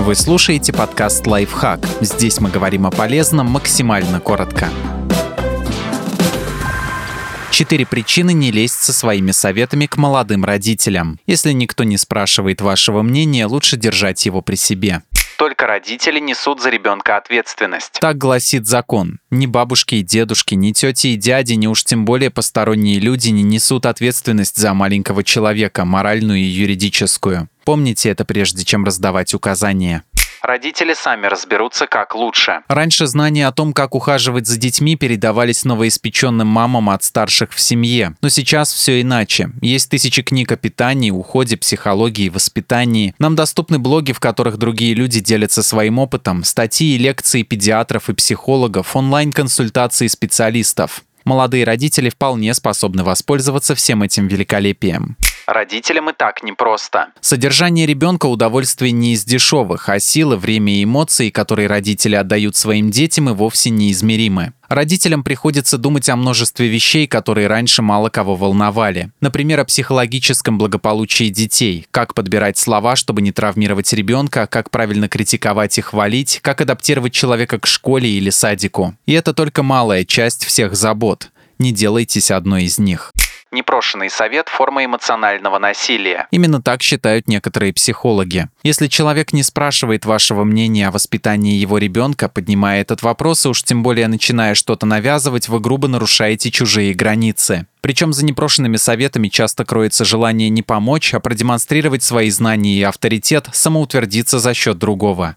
Вы слушаете подкаст «Лайфхак». Здесь мы говорим о полезном максимально коротко. Четыре причины не лезть со своими советами к молодым родителям. Если никто не спрашивает вашего мнения, лучше держать его при себе. Только родители несут за ребенка ответственность. Так гласит закон. Ни бабушки и дедушки, ни тети и дяди, ни уж тем более посторонние люди не несут ответственность за маленького человека, моральную и юридическую. Помните это прежде, чем раздавать указания. Родители сами разберутся, как лучше. Раньше знания о том, как ухаживать за детьми, передавались новоиспеченным мамам от старших в семье. Но сейчас все иначе. Есть тысячи книг о питании, уходе, психологии, воспитании. Нам доступны блоги, в которых другие люди делятся своим опытом, статьи и лекции педиатров и психологов, онлайн-консультации специалистов. Молодые родители вполне способны воспользоваться всем этим великолепием. Родителям и так непросто. Содержание ребенка удовольствие не из дешевых, а силы, время и эмоции, которые родители отдают своим детям, и вовсе неизмеримы. Родителям приходится думать о множестве вещей, которые раньше мало кого волновали. Например, о психологическом благополучии детей, как подбирать слова, чтобы не травмировать ребенка, как правильно критиковать и хвалить, как адаптировать человека к школе или садику. И это только малая часть всех забот. Не делайтесь одной из них. Непрошенный совет – форма эмоционального насилия. Именно так считают некоторые психологи. Если человек не спрашивает вашего мнения о воспитании его ребенка, поднимая этот вопрос и уж тем более начиная что-то навязывать, вы грубо нарушаете чужие границы. Причем за непрошенными советами часто кроется желание не помочь, а продемонстрировать свои знания и авторитет, самоутвердиться за счет другого.